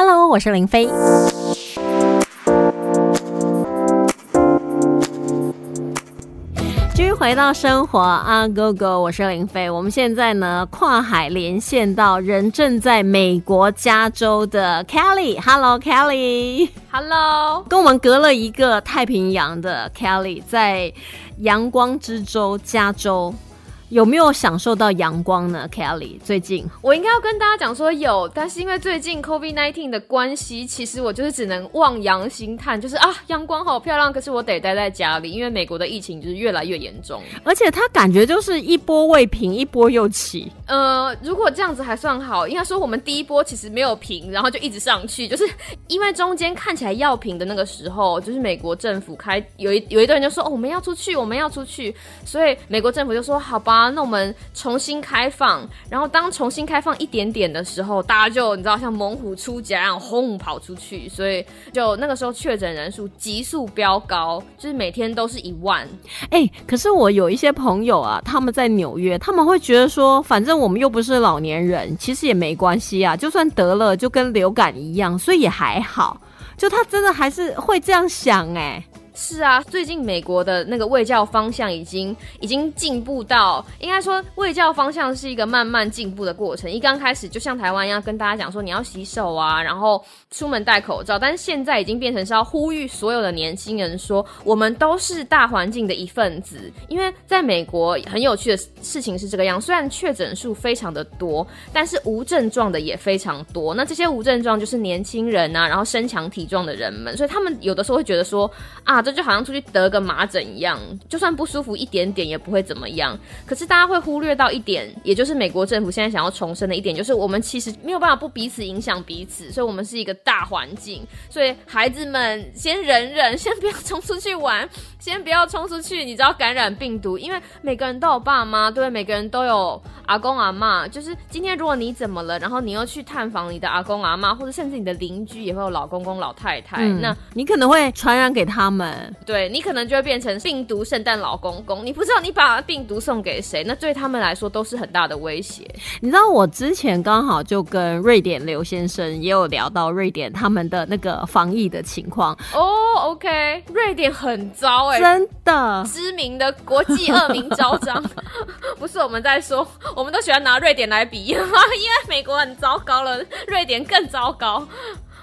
Hello，我是林飞。继续回到生活啊，Go Go，我是林飞。我们现在呢跨海连线到人正在美国加州的 Kelly。Hello，Kelly，Hello，跟我们隔了一个太平洋的 Kelly，在阳光之州加州。有没有享受到阳光呢，Kelly？最近我应该要跟大家讲说有，但是因为最近 COVID-19 的关系，其实我就是只能望洋兴叹，就是啊，阳光好漂亮，可是我得待在家里，因为美国的疫情就是越来越严重，而且它感觉就是一波未平，一波又起。呃，如果这样子还算好，应该说我们第一波其实没有平，然后就一直上去，就是因为中间看起来要平的那个时候，就是美国政府开有一有一段人就说哦，我们要出去，我们要出去，所以美国政府就说好吧。那我们重新开放，然后当重新开放一点点的时候，大家就你知道像猛虎出柙，然后轰跑出去，所以就那个时候确诊人数急速飙高，就是每天都是一万。哎，可是我有一些朋友啊，他们在纽约，他们会觉得说，反正我们又不是老年人，其实也没关系啊，就算得了就跟流感一样，所以也还好。就他真的还是会这样想哎。是啊，最近美国的那个卫教方向已经已经进步到，应该说卫教方向是一个慢慢进步的过程。一刚开始就像台湾一样，跟大家讲说你要洗手啊，然后出门戴口罩。但是现在已经变成是要呼吁所有的年轻人说，我们都是大环境的一份子。因为在美国很有趣的事情是这个样，虽然确诊数非常的多，但是无症状的也非常多。那这些无症状就是年轻人啊，然后身强体壮的人们，所以他们有的时候会觉得说啊。这就好像出去得个麻疹一样，就算不舒服一点点也不会怎么样。可是大家会忽略到一点，也就是美国政府现在想要重申的一点，就是我们其实没有办法不彼此影响彼此，所以我们是一个大环境。所以孩子们先忍忍，先不要冲出去玩，先不要冲出去，你知道感染病毒，因为每个人都有爸妈，对，每个人都有阿公阿妈。就是今天如果你怎么了，然后你又去探访你的阿公阿妈，或者甚至你的邻居也会有老公公老太太，那你可能会传染给他们。对你可能就会变成病毒圣诞老公公，你不知道你把病毒送给谁，那对他们来说都是很大的威胁。你知道我之前刚好就跟瑞典刘先生也有聊到瑞典他们的那个防疫的情况哦。OK，瑞典很糟哎，真的，知名的国际恶名昭彰。不是我们在说，我们都喜欢拿瑞典来比，因为美国很糟糕了，瑞典更糟糕。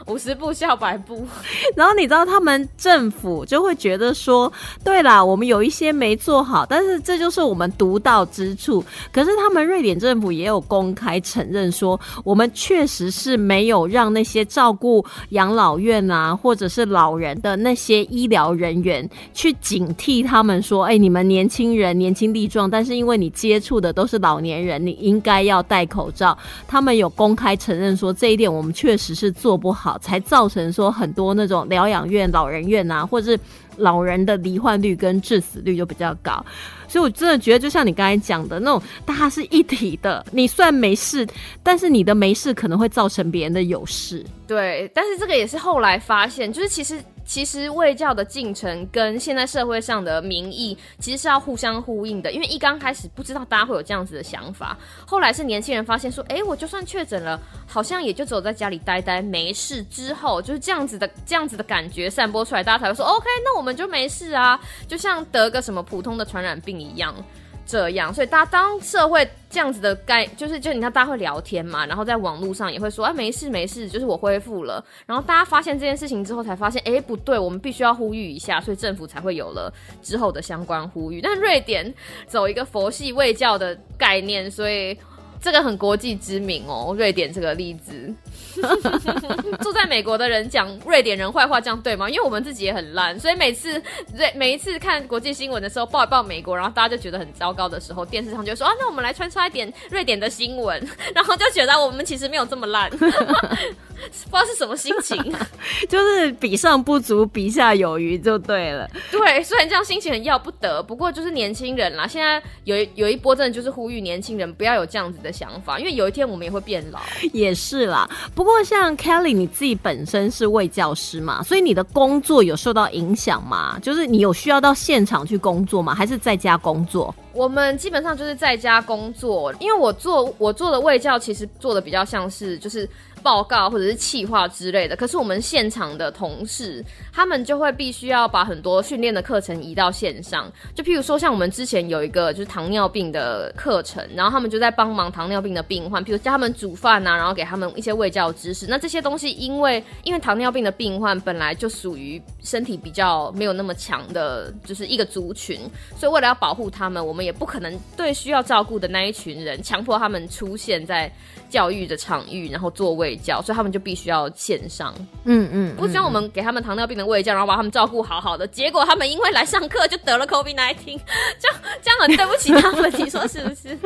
五十步笑百步，然后你知道他们政府就会觉得说，对啦，我们有一些没做好，但是这就是我们独到之处。可是他们瑞典政府也有公开承认说，我们确实是没有让那些照顾养老院啊，或者是老人的那些医疗人员去警惕他们说，哎，你们年轻人年轻力壮，但是因为你接触的都是老年人，你应该要戴口罩。他们有公开承认说这一点，我们确实是做不好。才造成说很多那种疗养院、老人院啊，或者是老人的罹患率跟致死率就比较高，所以我真的觉得，就像你刚才讲的那种，大家是一体的。你虽然没事，但是你的没事可能会造成别人的有事。对，但是这个也是后来发现，就是其实。其实卫教的进程跟现在社会上的民意其实是要互相呼应的，因为一刚开始不知道大家会有这样子的想法，后来是年轻人发现说，哎，我就算确诊了，好像也就只有在家里待待没事，之后就是这样子的这样子的感觉散播出来，大家才会说，OK，那我们就没事啊，就像得个什么普通的传染病一样。这样，所以大家当社会这样子的概，就是就你看大家会聊天嘛，然后在网络上也会说，啊，没事没事，就是我恢复了。然后大家发现这件事情之后，才发现，哎，不对，我们必须要呼吁一下，所以政府才会有了之后的相关呼吁。但瑞典走一个佛系卫教的概念，所以。这个很国际知名哦，瑞典这个例子，住在美国的人讲瑞典人坏话，这样对吗？因为我们自己也很烂，所以每次瑞每一次看国际新闻的时候，报一报美国，然后大家就觉得很糟糕的时候，电视上就说啊，那我们来穿插一点瑞典的新闻，然后就觉得我们其实没有这么烂。不知道是什么心情，就是比上不足，比下有余就对了。对，虽然这样心情很要不得，不过就是年轻人啦。现在有有一波真的就是呼吁年轻人不要有这样子的想法，因为有一天我们也会变老。也是啦，不过像 Kelly 你自己本身是位教师嘛，所以你的工作有受到影响吗？就是你有需要到现场去工作吗？还是在家工作？我们基本上就是在家工作，因为我做我做的卫教其实做的比较像是就是。报告或者是企划之类的。可是我们现场的同事，他们就会必须要把很多训练的课程移到线上。就譬如说，像我们之前有一个就是糖尿病的课程，然后他们就在帮忙糖尿病的病患，譬如教他们煮饭啊，然后给他们一些卫教知识。那这些东西，因为因为糖尿病的病患本来就属于身体比较没有那么强的，就是一个族群，所以为了要保护他们，我们也不可能对需要照顾的那一群人强迫他们出现在教育的场域，然后做卫教，所以他们就必须要线上。嗯嗯，不希望我们给他们糖尿病的卫教，然后把他们照顾好好的，结果他们因为来上课就得了 COVID nineteen，这样这样很对不起他们，你说是不是？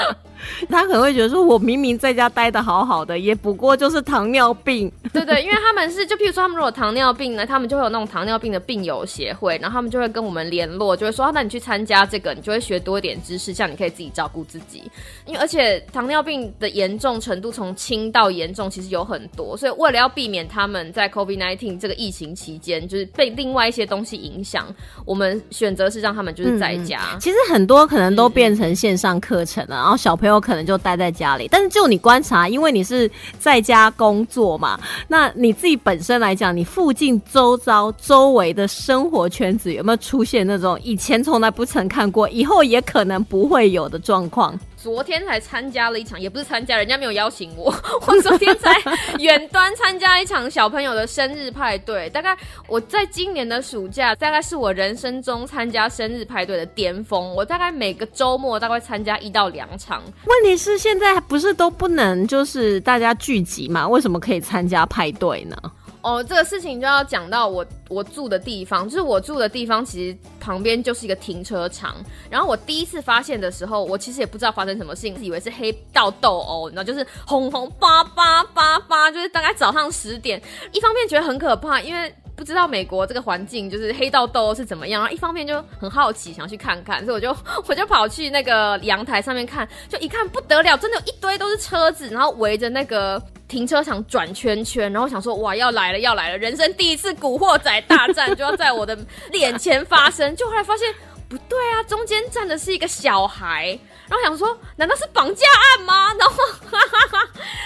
他可能会觉得说，我明明在家待的好好的，也不过就是糖尿病。对对，因为他们是就譬如说，他们如果糖尿病呢，他们就会有那种糖尿病的病友协会，然后他们就会跟我们联络，就会说，那你去参加这个，你就会学多一点知识，这样你可以自己照顾自己。因为而且糖尿病的严重程度从轻到严重其实有很多，所以为了要避免他们在 COVID nineteen 这个疫情期间就是被另外一些东西影响，我们选择是让他们就是在家。其实很多可能都变成线上课程了，然后小朋友可能就待在家里。但是就你观察，因为你是在家工作嘛，那你自己本身来讲，你附近周遭周围的生活圈子有没有出现那种以前从来不曾看过，以后也可能不会有的状况？昨天才参加了一场，也不是参加，人家没有邀请我。我昨天在远端参加一场小朋友的生日派对，大概我在今年的暑假，大概是我人生中参加生日派对的巅峰。我大概每个周末大概参加一到两场。问题是现在不是都不能就是大家聚集嘛？为什么可以参加派对呢？哦，这个事情就要讲到我我住的地方，就是我住的地方其实旁边就是一个停车场。然后我第一次发现的时候，我其实也不知道发生什么事情，以为是黑道斗殴，你知道，就是红红八八八八，就是大概早上十点。一方面觉得很可怕，因为不知道美国这个环境就是黑道斗殴是怎么样，然后一方面就很好奇，想要去看看，所以我就我就跑去那个阳台上面看，就一看不得了，真的有一堆都是车子，然后围着那个。停车场转圈圈，然后想说哇要来了要来了，人生第一次古惑仔大战就要在我的脸前发生，就后来发现不对啊，中间站的是一个小孩，然后想说难道是绑架案吗？然后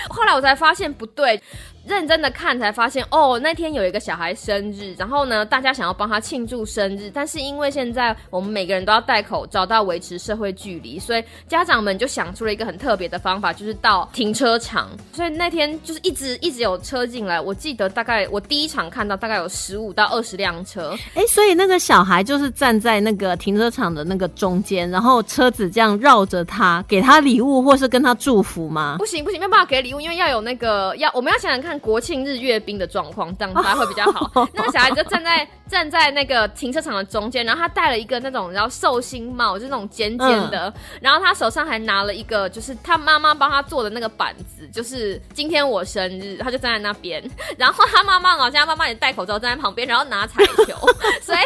后来我才发现不对。认真的看才发现，哦，那天有一个小孩生日，然后呢，大家想要帮他庆祝生日，但是因为现在我们每个人都要戴口罩，都要维持社会距离，所以家长们就想出了一个很特别的方法，就是到停车场。所以那天就是一直一直有车进来，我记得大概我第一场看到大概有十五到二十辆车。哎，所以那个小孩就是站在那个停车场的那个中间，然后车子这样绕着他，给他礼物或是跟他祝福吗？不行不行，没有办法给礼物，因为要有那个要我们要想想看。国庆日阅兵的状况，这样才会比较好。那个小孩就站在站在那个停车场的中间，然后他戴了一个那种然后寿星帽，就是那种尖尖的，然后他手上还拿了一个就是他妈妈帮他做的那个板子，就是今天我生日，他就站在那边。然后他妈妈好像妈妈也戴口罩站在旁边，然后拿彩球，所以。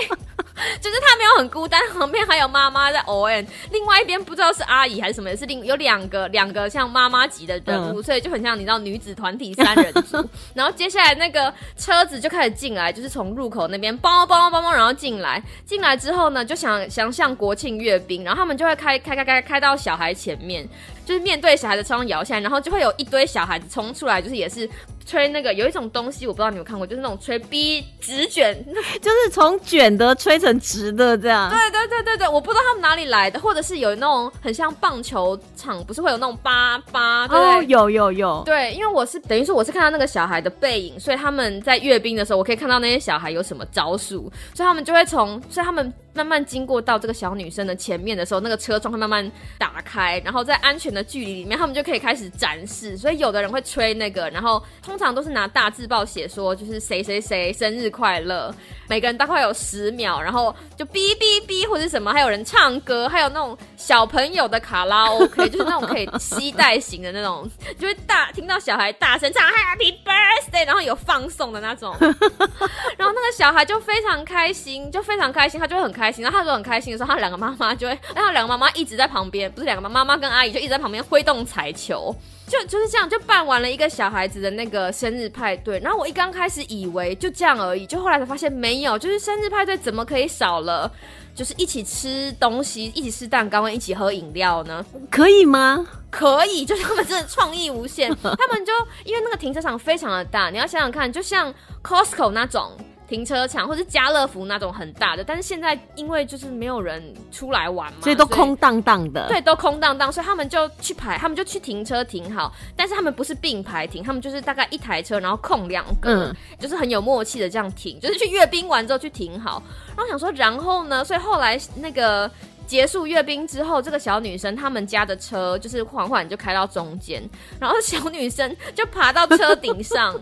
就是他没有很孤单，旁边还有妈妈在 O N，另外一边不知道是阿姨还是什么，是另有两个两个像妈妈级的人物，所以就很像你知道女子团体三人组。然后接下来那个车子就开始进来，就是从入口那边梆梆梆梆，然后进来，进来之后呢，就想想像国庆阅兵，然后他们就会开开开开开到小孩前面，就是面对小孩的车窗摇下来，然后就会有一堆小孩子冲出来，就是也是。吹那个有一种东西，我不知道你有看过，就是那种吹逼直卷，就是从卷的吹成直的这样。对对对对对，我不知道他们哪里来的，或者是有那种很像棒球场，不是会有那种八八？哦，有有有。对，因为我是等于说我是看到那个小孩的背影，所以他们在阅兵的时候，我可以看到那些小孩有什么招数，所以他们就会从，所以他们。慢慢经过到这个小女生的前面的时候，那个车窗会慢慢打开，然后在安全的距离里面，他们就可以开始展示。所以有的人会吹那个，然后通常都是拿大字报写说，就是谁谁谁生日快乐。每个人大概有十秒，然后就哔哔哔或者什么，还有人唱歌，还有那种小朋友的卡拉 OK，就是那种可以吸带型的那种，就会大听到小孩大声唱 Happy Birthday，然后有放送的那种，然后那个小孩就非常开心，就非常开心，他就会很开。开心。然后他说很开心的时候，他两个妈妈就会，然后两个妈妈一直在旁边，不是两个妈妈妈跟阿姨就一直在旁边挥动彩球，就就是这样就办完了一个小孩子的那个生日派对。然后我一刚开始以为就这样而已，就后来才发现没有，就是生日派对怎么可以少了？就是一起吃东西，一起吃蛋糕，一起喝饮料呢？可以吗？可以，就是他们真的创意无限。他们就因为那个停车场非常的大，你要想想看，就像 Costco 那种。停车场或者家乐福那种很大的，但是现在因为就是没有人出来玩嘛，所以都空荡荡的。对，都空荡荡，所以他们就去排，他们就去停车停好。但是他们不是并排停，他们就是大概一台车，然后空两个，就是很有默契的这样停，就是去阅兵完之后去停好。然后想说，然后呢？所以后来那个结束阅兵之后，这个小女生他们家的车就是缓缓就开到中间，然后小女生就爬到车顶上。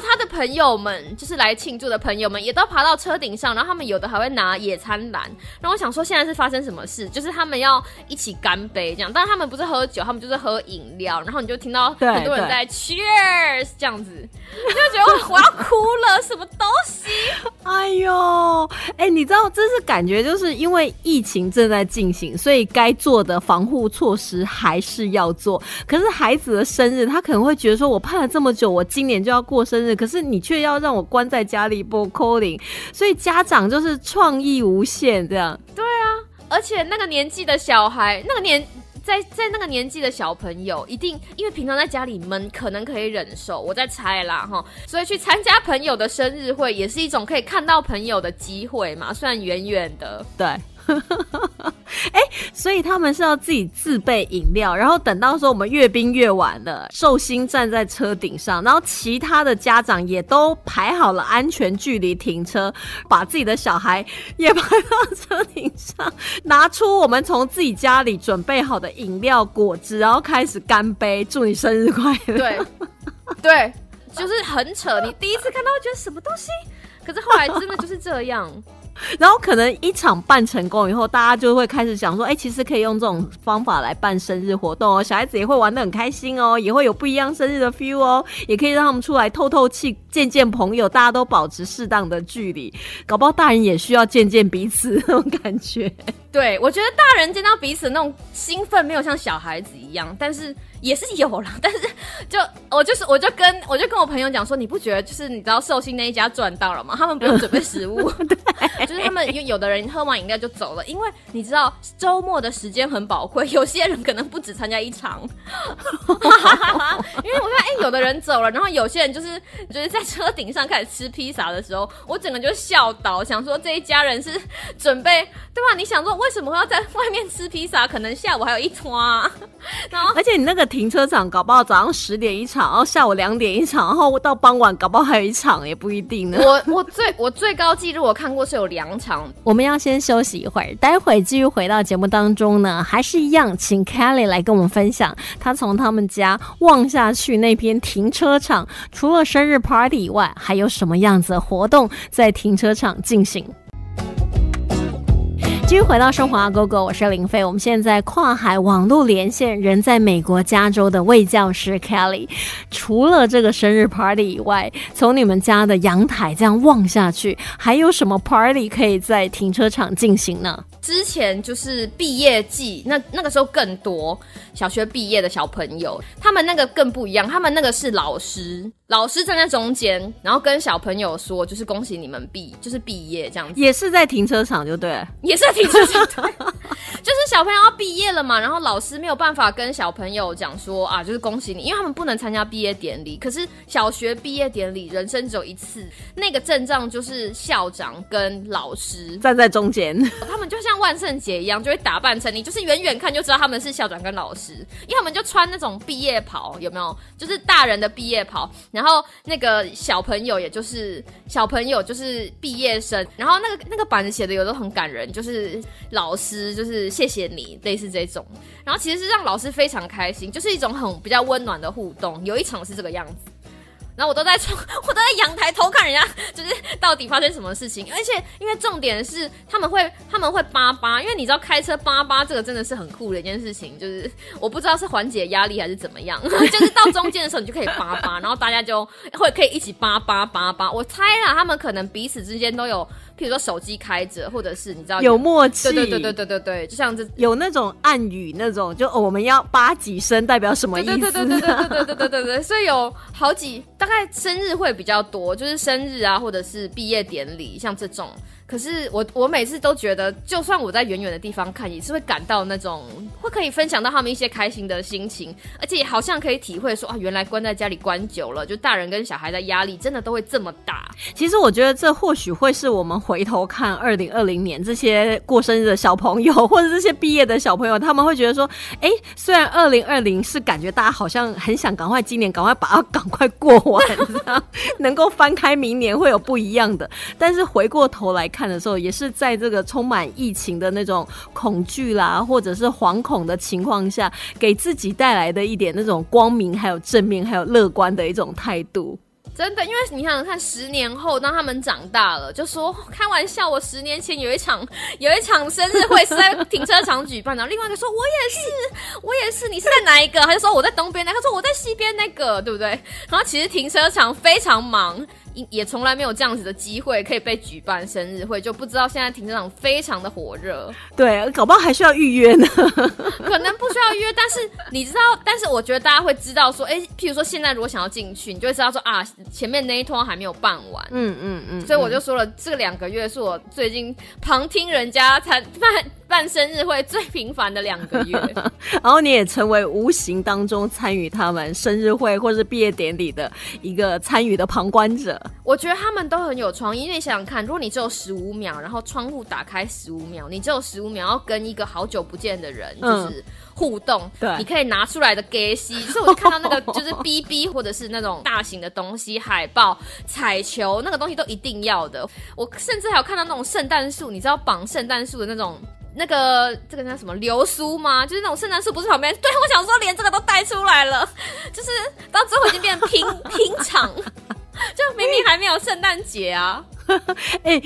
他的朋友们，就是来庆祝的朋友们，也都爬到车顶上，然后他们有的还会拿野餐篮。然后我想说，现在是发生什么事？就是他们要一起干杯这样，但是他们不是喝酒，他们就是喝饮料。然后你就听到很多人在 Cheers 这样子，你就觉得我要哭了，什么东西？哎呦，哎，你知道这是感觉，就是因为疫情正在进行，所以该做的防护措施还是要做。可是孩子的生日，他可能会觉得说，我盼了这么久，我今年就要过生日。可是你却要让我关在家里播 calling，所以家长就是创意无限这样。对啊，而且那个年纪的小孩，那个年在在那个年纪的小朋友，一定因为平常在家里闷，可能可以忍受。我在猜啦哈，所以去参加朋友的生日会，也是一种可以看到朋友的机会嘛，虽然远远的。对。哎，所以他们是要自己自备饮料，然后等到说我们阅兵阅完了，寿星站在车顶上，然后其他的家长也都排好了安全距离停车，把自己的小孩也排到车顶上，拿出我们从自己家里准备好的饮料果汁，然后开始干杯，祝你生日快乐。对，对，就是很扯。你第一次看到会觉得什么东西，可是后来真的就是这样。然后可能一场办成功以后，大家就会开始想说，哎，其实可以用这种方法来办生日活动哦，小孩子也会玩得很开心哦，也会有不一样生日的 feel 哦，也可以让他们出来透透气、见见朋友，大家都保持适当的距离，搞不好大人也需要见见彼此那种感觉。对，我觉得大人见到彼此那种兴奋，没有像小孩子一样，但是。也是有啦，但是就我就是我就跟我就跟我朋友讲说，你不觉得就是你知道寿星那一家赚到了吗？他们不用准备食物，就是他们有有的人喝完饮料就走了，因为你知道周末的时间很宝贵，有些人可能不止参加一场。有的人走了，然后有些人就是就是在车顶上开始吃披萨的时候，我整个就笑倒，想说这一家人是准备对吧？你想说为什么要在外面吃披萨？可能下午还有一桌，然后而且你那个。停车场搞不好早上十点一场，然后下午两点一场，然后到傍晚搞不好还有一场，也不一定呢。我我最我最高纪录我看过是有两场。我们要先休息一会儿，待会继续回到节目当中呢，还是一样，请 Kelly 来跟我们分享，他从他们家望下去那边停车场，除了生日 party 以外，还有什么样子的活动在停车场进行？继续回到生活啊哥哥我是林飞。我们现在跨海网络连线，人在美国加州的魏教师 Kelly。除了这个生日 party 以外，从你们家的阳台这样望下去，还有什么 party 可以在停车场进行呢？之前就是毕业季，那那个时候更多小学毕业的小朋友，他们那个更不一样，他们那个是老师，老师站在中间，然后跟小朋友说，就是恭喜你们毕，就是毕业这样子，也是在停车场就对，也是在停车场，就是小朋友要毕业了嘛，然后老师没有办法跟小朋友讲说啊，就是恭喜你，因为他们不能参加毕业典礼，可是小学毕业典礼人生只有一次，那个阵仗就是校长跟老师站在中间，他们就像。万圣节一样，就会打扮成你，就是远远看就知道他们是校长跟老师，因为他们就穿那种毕业袍，有没有？就是大人的毕业袍，然然后那个小朋友，也就是小朋友，就是毕业生，然后那个那个板子写的有都很感人，就是老师，就是谢谢你，类似这种，然后其实是让老师非常开心，就是一种很比较温暖的互动。有一场是这个样子。然后我都在窗，我都在阳台偷看人家，就是到底发生什么事情。而且因为重点是他们会他们会叭叭，因为你知道开车叭叭这个真的是很酷的一件事情。就是我不知道是缓解压力还是怎么样，就是到中间的时候你就可以叭叭，然后大家就会可以一起叭叭叭叭。我猜啦，他们可能彼此之间都有。譬如说手机开着，或者是你知道有默契，对对对对对对对，就像这有那种暗语那种，就我们要八几声代表什么意思？对对对对对对对对对对对，所以有好几大概生日会比较多，就是生日啊，或者是毕业典礼，像这种。可是我我每次都觉得，就算我在远远的地方看，也是会感到那种会可以分享到他们一些开心的心情，而且好像可以体会说啊，原来关在家里关久了，就大人跟小孩的压力真的都会这么大。其实我觉得这或许会是我们回头看二零二零年这些过生日的小朋友，或者这些毕业的小朋友，他们会觉得说，哎，虽然二零二零是感觉大家好像很想赶快今年赶快把它赶快过完，能够翻开明年会有不一样的，但是回过头来看。看的时候，也是在这个充满疫情的那种恐惧啦，或者是惶恐的情况下，给自己带来的一点那种光明，还有正面，还有乐观的一种态度。真的，因为你想想看，十年后当他们长大了，就说开玩笑，我十年前有一场 有一场生日会是在停车场举办的。另外一个说，我也是，我也是。你是在哪一个？他就说我在东边那个，说我在西边那个，对不对？然后其实停车场非常忙。也从来没有这样子的机会可以被举办生日会，就不知道现在停车场非常的火热。对，搞不好还需要预约呢。可能不需要约，但是你知道，但是我觉得大家会知道说，哎，譬如说现在如果想要进去，你就会知道说啊，前面那一通还没有办完。嗯嗯嗯。所以我就说了，这两个月是我最近旁听人家才办办生日会最频繁的两个月。然后你也成为无形当中参与他们生日会或是毕业典礼的一个参与的旁观者。我觉得他们都很有创意，因为想想看，如果你只有十五秒，然后窗户打开十五秒，你只有十五秒要跟一个好久不见的人就是互动，对，你可以拿出来的 g a s 就是我就看到那个就是 BB 或者是那种大型的东西，海报、彩球那个东西都一定要的。我甚至还有看到那种圣诞树，你知道绑圣诞树的那种。那个这个叫什么流苏吗？就是那种圣诞树，不是旁边？对我想说，连这个都带出来了，就是到最后已经变成拼拼场，就明明还没有圣诞节啊！哎。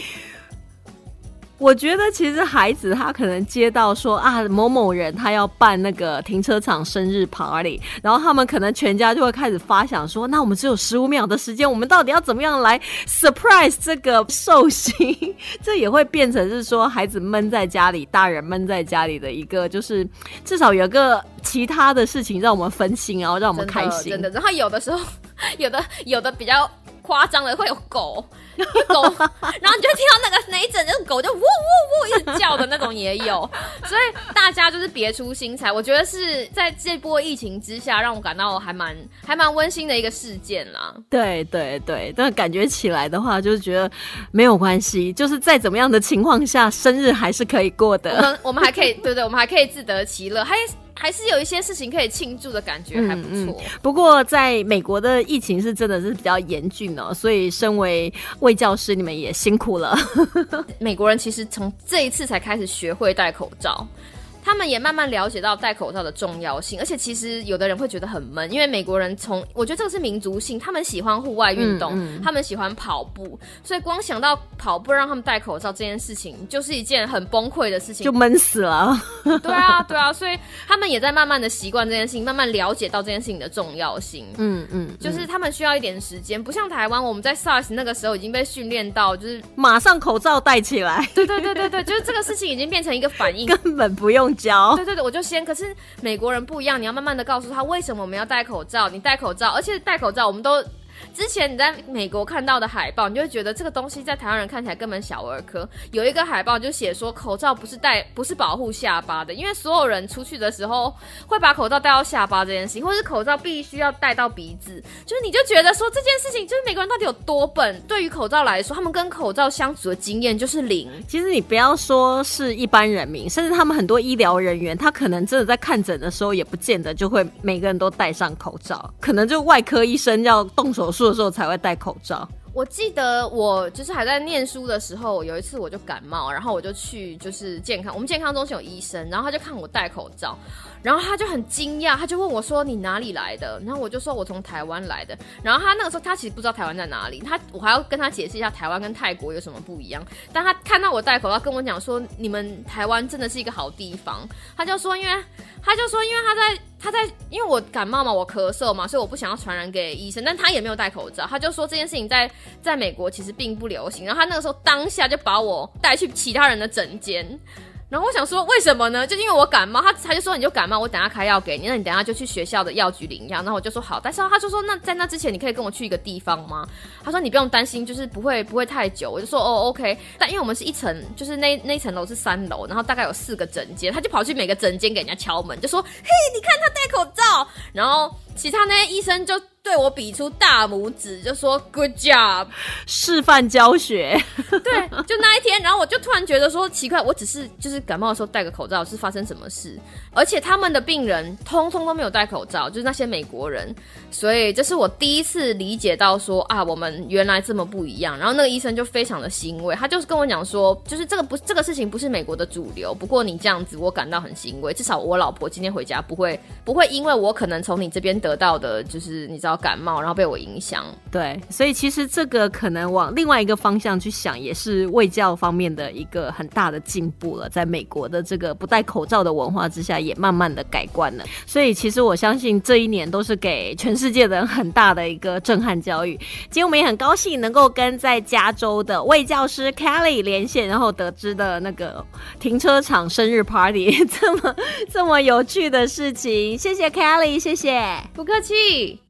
我觉得其实孩子他可能接到说啊某某人他要办那个停车场生日 party，然后他们可能全家就会开始发想说，那我们只有十五秒的时间，我们到底要怎么样来 surprise 这个寿星？这也会变成是说孩子闷在家里，大人闷在家里的一个，就是至少有个其他的事情让我们分心，然后让我们开心。真的，然后有的时候，有的有的比较。夸张了会有狗，狗，然后你就听到那个那一整只狗就呜呜呜一直叫的那种也有，所以大家就是别出心裁。我觉得是在这波疫情之下，让我感到还蛮还蛮温馨的一个事件啦。对对对，但感觉起来的话，就是觉得没有关系，就是在怎么样的情况下，生日还是可以过的。我们我们还可以，对对，我们还可以自得其乐，还。还是有一些事情可以庆祝的感觉，还不错。不过，在美国的疫情是真的是比较严峻哦，所以身为卫教师，你们也辛苦了。美国人其实从这一次才开始学会戴口罩。他们也慢慢了解到戴口罩的重要性，而且其实有的人会觉得很闷，因为美国人从我觉得这个是民族性，他们喜欢户外运动，他们喜欢跑步，所以光想到跑步让他们戴口罩这件事情，就是一件很崩溃的事情，就闷死了。对啊，对啊，所以他们也在慢慢的习惯这件事情，慢慢了解到这件事情的重要性。嗯嗯，就是他们需要一点时间，不像台湾，我们在 SARS 那个时候已经被训练到，就是马上口罩戴起来。对对对对对，就是这个事情已经变成一个反应，根本不用。教对对对，我就先。可是美国人不一样，你要慢慢的告诉他为什么我们要戴口罩。你戴口罩，而且戴口罩，我们都。之前你在美国看到的海报，你就会觉得这个东西在台湾人看起来根本小儿科。有一个海报就写说，口罩不是戴，不是保护下巴的，因为所有人出去的时候会把口罩戴到下巴这件事情，或是口罩必须要戴到鼻子，就是你就觉得说这件事情，就是美国人到底有多笨？对于口罩来说，他们跟口罩相处的经验就是零。其实你不要说是一般人民，甚至他们很多医疗人员，他可能真的在看诊的时候，也不见得就会每个人都戴上口罩，可能就外科医生要动手。手术的时候才会戴口罩。我记得我就是还在念书的时候，有一次我就感冒，然后我就去就是健康，我们健康中心有医生，然后他就看我戴口罩。然后他就很惊讶，他就问我说：“你哪里来的？”然后我就说：“我从台湾来的。”然后他那个时候他其实不知道台湾在哪里，他我还要跟他解释一下台湾跟泰国有什么不一样。但他看到我戴口罩，跟我讲说：“你们台湾真的是一个好地方。”他就说：“因为他就说因为他在他在因为我感冒嘛，我咳嗽嘛，所以我不想要传染给医生。但他也没有戴口罩，他就说这件事情在在美国其实并不流行。然后他那个时候当下就把我带去其他人的诊间。”然后我想说，为什么呢？就因为我感冒，他他就说你就感冒，我等下开药给你，那你等下就去学校的药局领药。然后我就说好，但是他就说那在那之前你可以跟我去一个地方吗？他说你不用担心，就是不会不会太久。我就说哦 OK，但因为我们是一层，就是那那层楼是三楼，然后大概有四个诊间，他就跑去每个诊间给人家敲门，就说嘿，你看他戴口罩，然后其他那些医生就。对我比出大拇指，就说 “good job”，示范教学。对，就那一天，然后我就突然觉得说奇怪，我只是就是感冒的时候戴个口罩，是发生什么事？而且他们的病人通通都没有戴口罩，就是那些美国人。所以这是我第一次理解到说啊，我们原来这么不一样。然后那个医生就非常的欣慰，他就是跟我讲说，就是这个不这个事情不是美国的主流。不过你这样子，我感到很欣慰，至少我老婆今天回家不会不会因为我可能从你这边得到的，就是你知道。感冒，然后被我影响。对，所以其实这个可能往另外一个方向去想，也是卫教方面的一个很大的进步了。在美国的这个不戴口罩的文化之下，也慢慢的改观了。所以其实我相信这一年都是给全世界的人很大的一个震撼教育。今天我们也很高兴能够跟在加州的卫教师 Kelly 连线，然后得知的那个停车场生日 party 这么这么有趣的事情。谢谢 Kelly，谢谢，不客气。